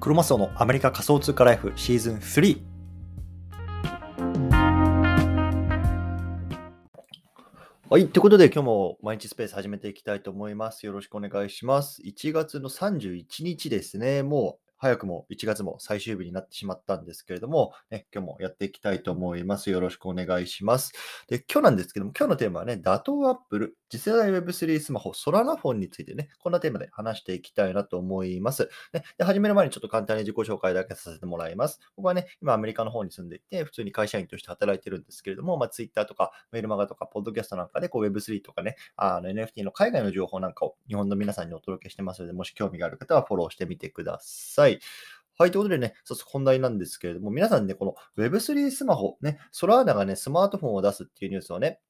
クロマスオのアメリカ仮想通貨ライフシーズン3。はい。ということで、今日も毎日スペース始めていきたいと思います。よろしくお願いします。1月の31日ですね。もう早くも1月も最終日になってしまったんですけれども、ね、今日もやっていきたいと思います。よろしくお願いします。で、今日なんですけども、今日のテーマはね、打倒アップル、次世代 Web3 スマホ、ソラナフォンについてね、こんなテーマで話していきたいなと思います。ね、で始める前にちょっと簡単に自己紹介だけさせてもらいます。僕はね、今アメリカの方に住んでいて、普通に会社員として働いてるんですけれども、まあ、Twitter とかメールマガとか、ポッドキャストなんかでこう Web3 とかね、あの NFT の海外の情報なんかを日本の皆さんにお届けしてますので、もし興味がある方はフォローしてみてください。はい、ということでね、早速本題なんですけれども、皆さんね、この Web3 スマホ、ね、ソラーナがね、スマートフォンを出すっていうニュースをね、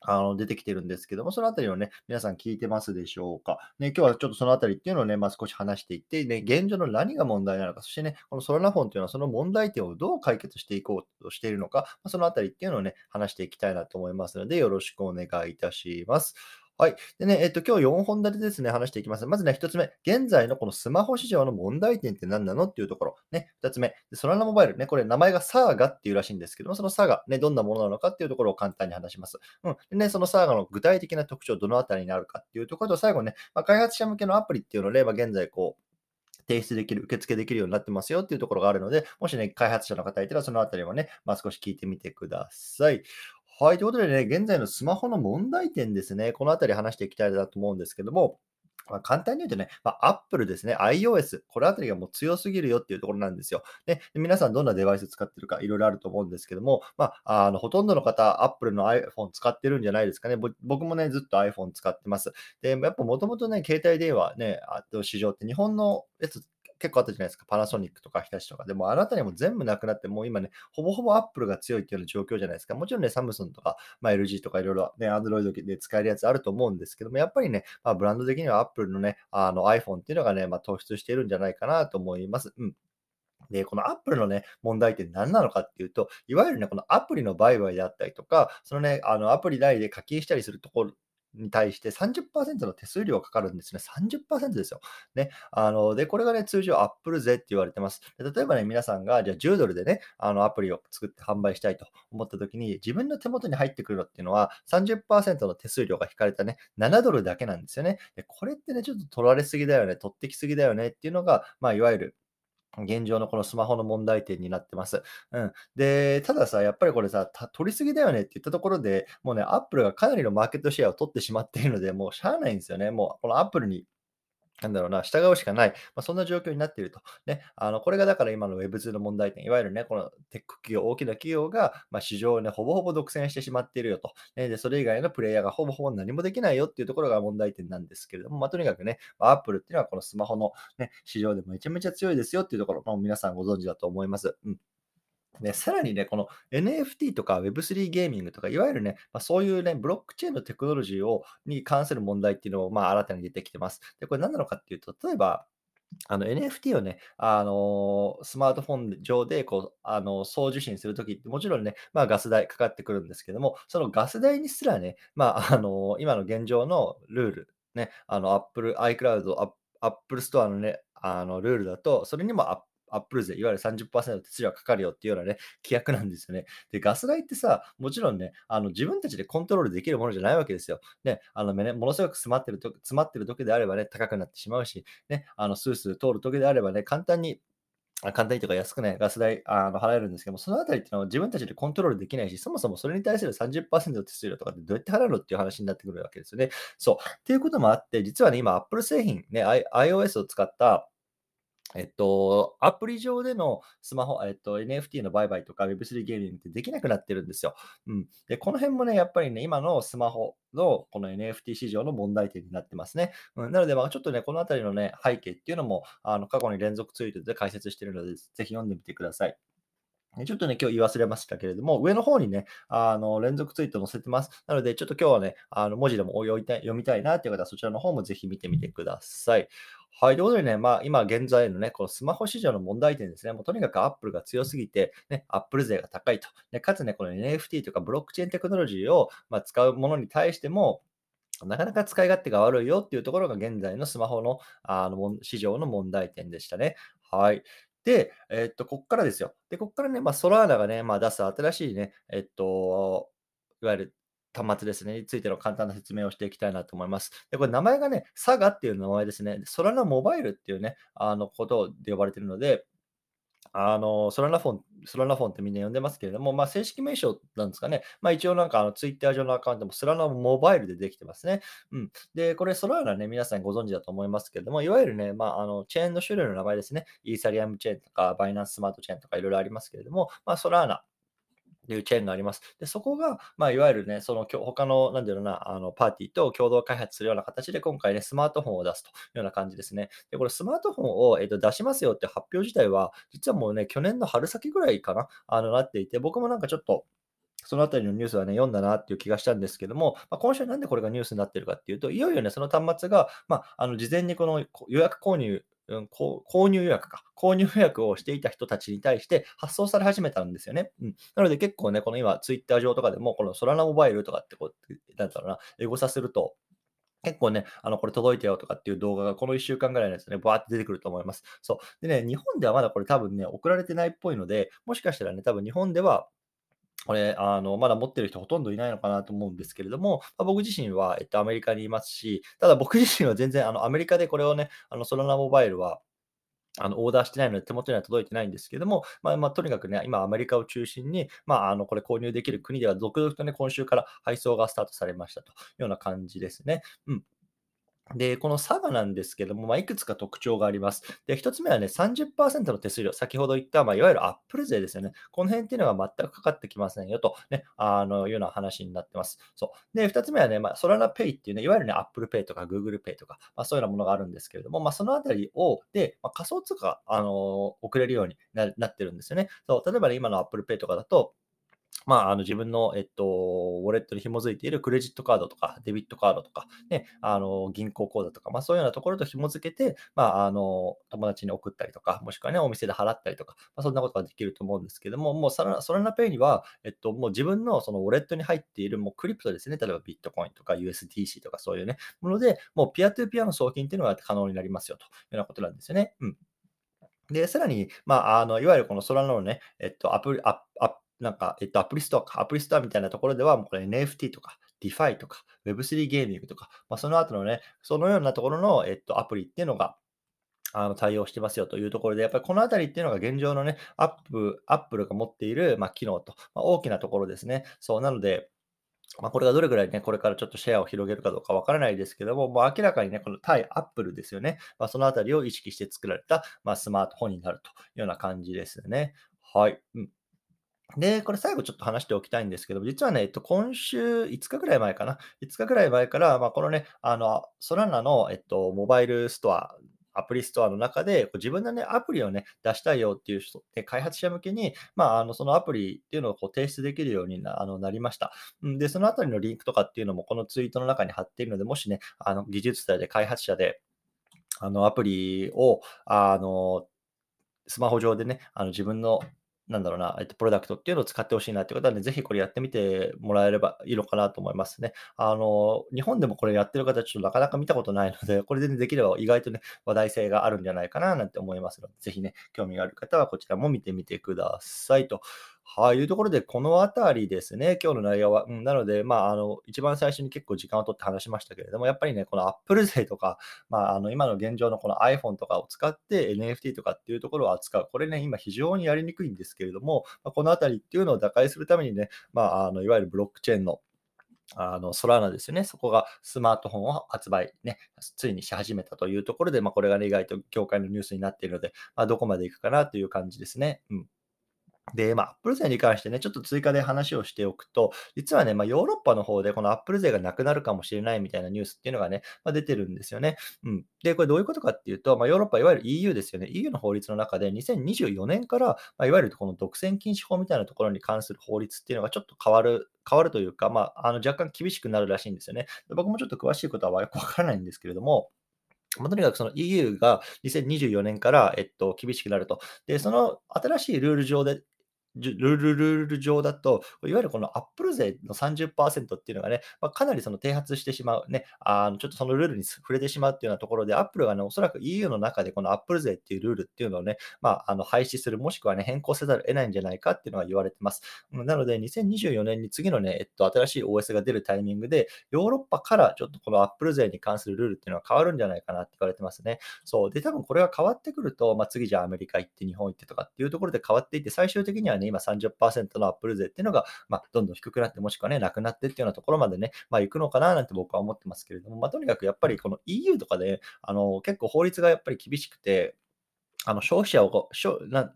あの出てきてるんですけども、そのあたりをね、皆さん聞いてますでしょうか？ね、今日はちょっとそのあたりっていうのをね、まあ、少し話していって、ね、現状の何が問題なのか、そしてね、このソラナフォンっていうのはその問題点をどう解決していこうとしているのか、まあ、そのあたりっていうのをね、話していきたいなと思いますので、よろしくお願いいたします。はい。でね、えっと、今日4本立てですね、話していきます。まずね、1つ目、現在のこのスマホ市場の問題点って何なのっていうところ。ね、2つ目、ソラナモバイル、ね、これ名前がサーガっていうらしいんですけども、そのサーガ、ね、どんなものなのかっていうところを簡単に話します。うん。でね、そのサーガの具体的な特徴、どのあたりになるかっていうところと、最後ね、まあ、開発者向けのアプリっていうので、まあ、現在こう、提出できる、受付できるようになってますよっていうところがあるので、もしね、開発者の方いたらそのあたりもね、まあ、少し聞いてみてください。はい。ということでね、現在のスマホの問題点ですね。このあたり話していきたいなと思うんですけども、ま、簡単に言うとね、まあ、Apple ですね、iOS、これあたりがもう強すぎるよっていうところなんですよ。で、皆さんどんなデバイス使ってるかいろいろあると思うんですけども、まあ、あのほとんどの方、Apple の iPhone 使ってるんじゃないですかね。僕もね、ずっと iPhone 使ってます。で、やっぱもともとね、携帯電話ね、市場って日本のやつ結構あったじゃないですか。パナソニックとか日立とか。でもあなたにも全部なくなって、もう今ね、ほぼほぼアップルが強いっていうような状況じゃないですか。もちろんね、サムスンとか、まあ、LG とかいろいろね、Android で使えるやつあると思うんですけども、やっぱりね、まあ、ブランド的にはアップルのね、あの iPhone っていうのがね、まあ、突出しているんじゃないかなと思います。うん。で、このアップルのね、問題点何なのかっていうと、いわゆるね、このアプリの売買であったりとか、そのね、あのアプリ内で課金したりするところに対して30%の手数料がかかるんですね。30%ですよ。ね。あの、で、これがね、通常アップル税って言われてます。例えばね、皆さんが、じゃあ10ドルでね、あの、アプリを作って販売したいと思った時に、自分の手元に入ってくるのっていうのは、30%の手数料が引かれたね、7ドルだけなんですよね。で、これってね、ちょっと取られすぎだよね、取ってきすぎだよねっていうのが、まあ、いわゆる、現状のこのスマホの問題点になってます。うん。で、たださ、やっぱりこれさ、取りすぎだよねって言ったところで、もうね、アップルがかなりのマーケットシェアを取ってしまっているので、もうしゃあないんですよね。もうこのアップルになんだろうな、従うしかない、まあ、そんな状況になっていると。ね、あのこれがだから今の Web2 の問題点、いわゆるね、このテック企業、大きな企業が、まあ、市場をね、ほぼほぼ独占してしまっているよと、ね。で、それ以外のプレイヤーがほぼほぼ何もできないよっていうところが問題点なんですけれども、まあ、とにかくね、まあ、Apple っていうのはこのスマホの、ね、市場でめちゃめちゃ強いですよっていうところ、まあ、皆さんご存知だと思います。うんね、さらにね、この NFT とか Web3 ゲーミングとか、いわゆるね、まあ、そういうね、ブロックチェーンのテクノロジーをに関する問題っていうのを、まあ、新たに出てきてます。で、これ何なのかっていうと、例えば、あの NFT をね、あのスマートフォン上でこう、あの送受信するときって、もちろんね、まあ、ガス代かかってくるんですけども、そのガス代にすらね、まあ、あの今の現状のルール、ね、あの Apple、iCloud、Apple Store のね、あのルールだと、それにもアップル税、いわゆる30%手数料がかかるよっていうようなね、規約なんですよね。で、ガス代ってさ、もちろんね、あの自分たちでコントロールできるものじゃないわけですよ。ね、あのね、ものすごく詰まってると詰まってる時であればね、高くなってしまうし、ね、あのスースー通る時であればね、簡単に簡単にとか安くね、ガス代あの払えるんですけども、そのあたりってのは自分たちでコントロールできないし、そもそもそれに対する30%の手数料とかってどうやって払うのっていう話になってくるわけですよね。そう。っていうこともあって、実はね、今、Apple 製品、ね、iOS を使ったえっと、アプリ上でのスマホ、えっと、NFT の売買とか Web3 ゲーミングってできなくなってるんですよ。うん。で、この辺もね、やっぱりね、今のスマホのこの NFT 市場の問題点になってますね。うん、なので、まあ、ちょっとね、このあたりのね、背景っていうのも、あの過去に連続ツイートで解説してるので、ぜひ読んでみてください。ちょっとね、今日言い忘れましたけれども、上の方にね、あの、連続ツイート載せてます。なので、ちょっと今日はね、あの、文字でも読みたい読みたいなっていう方は、そちらの方もぜひ見てみてください。はい。ということでね、まあ、今現在のね、このスマホ市場の問題点ですね。もうとにかく Apple が強すぎて、ね、Apple 税が高いと。ね、かつね、この NFT とかブロックチェーンテクノロジーを、まあ、使うものに対しても、なかなか使い勝手が悪いよっていうところが現在のスマホのあの市場の問題点でしたね。はい。で、えっと、こっからですよ。で、こっからね、まあ、ソラーナがね、まあ、出す新しいね、えっと、いわゆる端末ですね、についての簡単な説明をしていきたいなと思います。で、これ名前がね、サガっていう名前ですね。ソラナモバイルっていうね、あの、ことで呼ばれているので、あの、ソラナフォンソラナフォンってみんな呼んでますけれども、まあ、正式名称なんですかね。まあ、一応なんかあのツイッター上のアカウントもソラナモバイルでできてますね。うん。で、これソラナね、皆さんご存知だと思いますけれども、いわゆるね、まあ、あの、チェーンの種類の名前ですね。イーサリアムチェーンとか、バイナンススマートチェーンとかいろいろありますけれども、まあ、ソラーナいうチェーンがあります。で、そこが、まあ、いわゆるね、その、他の、なんていうな、あの、パーティーと共同開発するような形で、今回ね、スマートフォンを出すというような感じですね。で、これスマートフォンを、えっと、出しますよって発表自体は、実はもうね、去年の春先ぐらいかな、あの、なっていて、僕もなんかちょっと、そのあたりのニュースはね、読んだなっていう気がしたんですけども、まあ、今週なんでこれがニュースになってるかっていうと、いよいよね、その端末が、まあ、あの事前にこの予約購入うん、購入予約か。購入予約をしていた人たちに対して発送され始めたんですよね。うん。なので結構ね、この今、ツイッター上とかでも、このソラナモバイルとかってこう、なんだろうな、エゴサすると、結構ね、あの、これ届いたよとかっていう動画がこの1週間ぐらいのやつね、バーって出てくると思います。そう。でね、日本ではまだこれ多分ね、送られてないっぽいので、もしかしたらね、多分日本ではこれ、あの、まだ持ってる人ほとんどいないのかなと思うんですけれども、まあ、僕自身は、えっと、アメリカにいますし、ただ僕自身は全然、あの、アメリカでこれをね、あの、 Solana Mobile は、あの、オーダーしてないので、手元には届いてないんですけども、まあ、まあ、とにかくね、今アメリカを中心に、まあ、あの、これ購入できる国では続々とね、今週から配送がスタートされましたというような感じですね。うん。で、この Saga なんですけども、まあ、いくつか特徴があります。で、1つ目はね、30%の手数料、先ほど言った、まあ、いわゆるアップル税ですよね。この辺っていうのは全くかかってきませんよと、ね、あのいうような話になってます。そう。で、2つ目はね、まあ、 Solana Pay っていうね、いわゆるね、 Apple Pay とか Google Pay とか、まあ、そういうようなものがあるんですけれども、まあ、そのあたりを、で、まあ、仮想通貨、あの送れるようになってるんですよね。そう、例えばね、今の Apple Pay とかだと、まあ、あの自分の、えっと、ウォレットに紐づいているクレジットカードとか、デビットカードとか、ね、あの銀行口座とか、まあ、そういうようなところと紐づけて、まあ、あの友達に送ったりとか、もしくはね、お店で払ったりとか、まあ、そんなことができると思うんですけども、もうソラ Solana Pay には、えっと、もう自分のそのウォレットに入っているもうクリプトですね、例えばビットコインとか USDC とかそういうね、もので、もうピアトゥーピアの送金っていうのが可能になりますよというようなことなんですよね。うん。で、さらに、まあ、あの、いわゆるこの Solana のね、えっと、アプリ、アアなんか、えっと、アプリストアか、アプリストアみたいなところでは、もうこれ NFT とか、DeFi とか、Web3 ゲーミングとか、まあ、その後のね、そのようなところの、えっと、アプリっていうのが、あの対応してますよというところで、やっぱりこのあたりっていうのが現状のね、アップ、アップルが持っている、まあ、機能と、まあ、大きなところですね。そう、なので、まあ、これがどれぐらいね、これからちょっとシェアを広げるかどうかわからないですけども、もう明らかにね、この対アップルですよね。まあ、そのあたりを意識して作られた、まあ、スマートフォンになるというような感じですね。はい。うん。で、これ最後ちょっと話しておきたいんですけど、実はね、えっと、今週5日ぐらい前かな。5日ぐらい前から、まあ、このね、あの、ソラナの、えっと、モバイルストア、アプリストアの中で、自分のね、アプリをね、出したいよっていう人、で開発者向けに、まあ、あの、そのアプリっていうのをこう提出できるようになあのなりました。で、そのあたりのリンクとかっていうのもこのツイートの中に貼っているので、もしね、あの、技術者で開発者で、あの、アプリを、あの、スマホ上でね、あの自分のなんだろうな、えっと、プロダクトっていうのを使ってほしいなっていう方はね、ぜひこれやってみてもらえればいいのかなと思いますね。あの、日本でもこれやってる方、ちょっとなかなか見たことないので、これで、ね、できれば意外とね、話題性があるんじゃないかななんて思いますので、ぜひね、興味がある方はこちらも見てみてくださいと。はい、いうところで、このあたりですね、今日の内容は。うん、なので、まあ、あの、一番最初に結構時間を取って話しましたけれども、やっぱりね、この Apple 勢とか、まあ、あの、今の現状のこの iPhone とかを使って NFT とかっていうところを扱う。これね、今非常にやりにくいんですけれども、まあ、このあたりっていうのを打開するためにね、まあ、あの、いわゆるブロックチェーンのあの、ソラーナですよね。そこがスマートフォンを発売ね、ついにし始めたというところで、まあ、これがね、意外と業界のニュースになっているので、まあ、どこまでいくかなという感じですね。うん。で、まあ、Apple 税に関してね、ちょっと追加で話をしておくと、実はね、まあ、ヨーロッパの方でこの Apple 税がなくなるかもしれないみたいなニュースっていうのがね、まあ、出てるんですよね。うん。で、これどういうことかっていうと、まあ、ヨーロッパ、いわゆる EU ですよね。EU の法律の中で2024年から、まあ、いわゆるこの独占禁止法みたいなところに関する法律っていうのがちょっと変わる変わるというか、まあ、あの若干厳しくなるらしいんですよね。僕もちょっと詳しいことはよく わからないんですけれども、まあ、とにかくその EU が2024年から、えっと、厳しくなると。で、その新しいルール上でルールルール上だと、いわゆるこのアップル税の30%っていうのがね、まあ、かなりその啓発してしまうね、あのちょっとそのルールに触れてしまうっていうようなところで、アップルがね、おそらく EU の中でこのアップル税っていうルールっていうのをね、まあ、あの廃止する、もしくはね、変更せざるを得ないんじゃないかっていうのが言われてます。なので、2024年に次のね、えっと、新しい OS が出るタイミングで、ヨーロッパからちょっとこのアップル税に関するルールっていうのは変わるんじゃないかなって言われてますね。そう。で、多分これが変わってくると、まあ、次じゃあアメリカ行って日本行ってとかっていうところで変わっていって、最終的にはね、今30%のアップル税っていうのが、まあ、どんどん低くなって、もしくはね、なくなってっていうようなところまでね、まあ、行くのかななんて僕は思ってますけれども、まあ、とにかくやっぱりこの EU とかで、あの、結構法律がやっぱり厳しくて、あの消費者を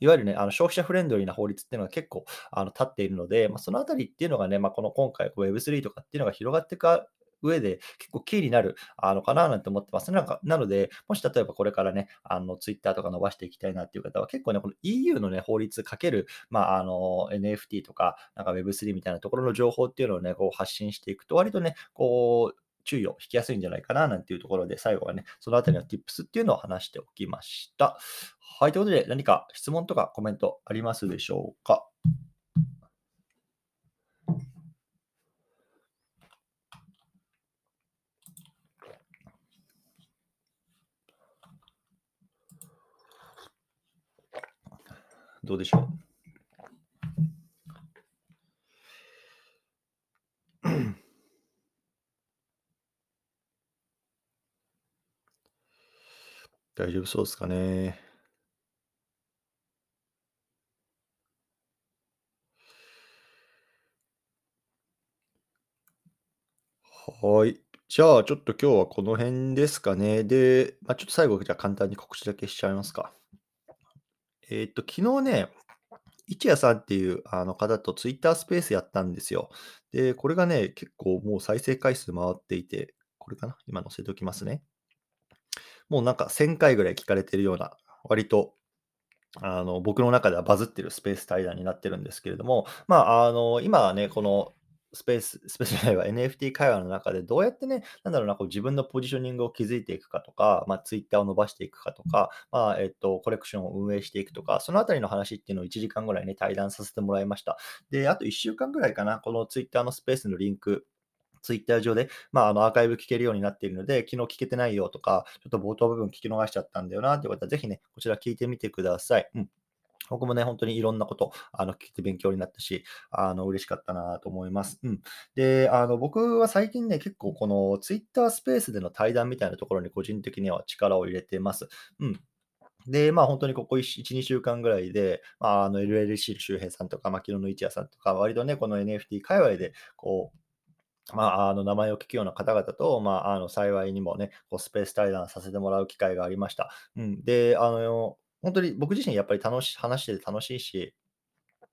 いわゆるね、あの消費者フレンドリーな法律っていうのが結構あの立っているので、まあ、そのあたりっていうのがね、まあ、この今回 Web3 とかっていうのが広がっていく上で結構キーになるあのかななんて思ってます。なんかなので、もし例えばこれからね、あの Twitter とか伸ばしていきたいなっていう方は、結構ね、この EU のね、法律かける、まあ、あの NFT とか、なんか Web3 みたいなところの情報っていうのをね、こう発信していくと、割とね、こう、注意を引きやすいんじゃないかななんていうところで、最後はね、そのあたりの Tips っていうのを話しておきました。はい、ということで、何か質問とかコメントありますでしょうか？どうでしょう？大丈夫そうですかね？はい。じゃあ、ちょっと今日はこの辺ですかね。で、まあ、ちょっと最後、じゃあ簡単に告知だけしちゃいますか。えーっと、昨日ね、一夜さんっていうあの方とツイッタースペースやったんですよ。で、これがね、結構もう再生回数回っていて、これかな？今載せておきますね。もうなんか1000回ぐらい聞かれてるような、割とあの僕の中ではバズってるスペース対談になってるんですけれども、まあ、あの今はね、このスペース、スペースじゃないわ、NFT 会話の中でどうやってね、なんだろうな、こう自分のポジショニングを築いていくかとか、まあ、ツイッターを伸ばしていくかとか、まあ、えっと、コレクションを運営していくとか、そのあたりの話っていうのを1時間ぐらいね、対談させてもらいました。で、あと1週間ぐらいかな、このツイッターのスペースのリンク、ツイッター上で、まあ、あのアーカイブ聞けるようになっているので、昨日聞けてないよとか、ちょっと冒頭部分聞き逃しちゃったんだよなってことは、ぜひね、こちら聞いてみてください。うん僕もね、本当にいろんなこと、あの、聞いて勉強になったし、あの、嬉しかったなと思います。うん。で、あの、僕は最近ね、結構この Twitter スペースでの対談みたいなところに個人的には力を入れてます。うん。で、まあ、本当にここ1、2週間ぐらいで、まあ、あの、LLC 周平さんとか、まあ、昨日の一夜さんとか、割とね、この NFT 界隈で、こう、まあ、あの名前を聞くような方々と、まあ、あの幸いにもね、こうスペース対談させてもらう機会がありました。うん、で、あの本当に僕自身やっぱり楽し話してて楽しいし、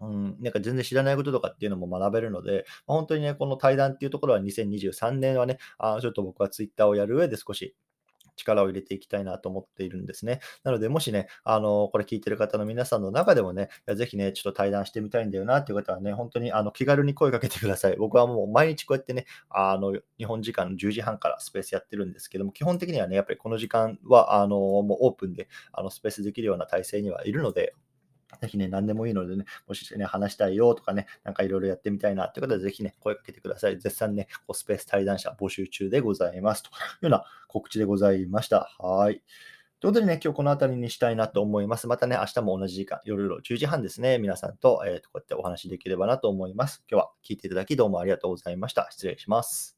うん、なんか全然知らないこととかっていうのも学べるので、ま、本当にね、この対談っていうところは2023年はね、あちょっと僕はツイッターをやる上で少し力を入れていきたいなと思っているんですね。なので、もしね、あの、これ聞いてる方の皆さんの中でもね、ぜひね、ちょっと対談してみたいんだよなっていう方はね、本当にあの気軽に声かけてください。僕はもう毎日こうやってね、あの、日本時間の10時半からスペースやってるんですけども、基本的にはね、やっぱりこの時間は、あの、もうオープンで、あの、スペースできるような体制にはいるので、ぜひね、何でもいいのでね、もしね、話したいよとかね、なんかいろいろやってみたいなという方は、ぜひね、声かけてください。絶賛ね、こうスペース対談者募集中でございます。というような告知でございました。はい。ということでね、今日この辺りにしたいなと思います。またね、明日も同じ時間、夜の10時半ですね、皆さんと、えー、こうやってお話しできればなと思います。今日は聞いていただきどうもありがとうございました。失礼します。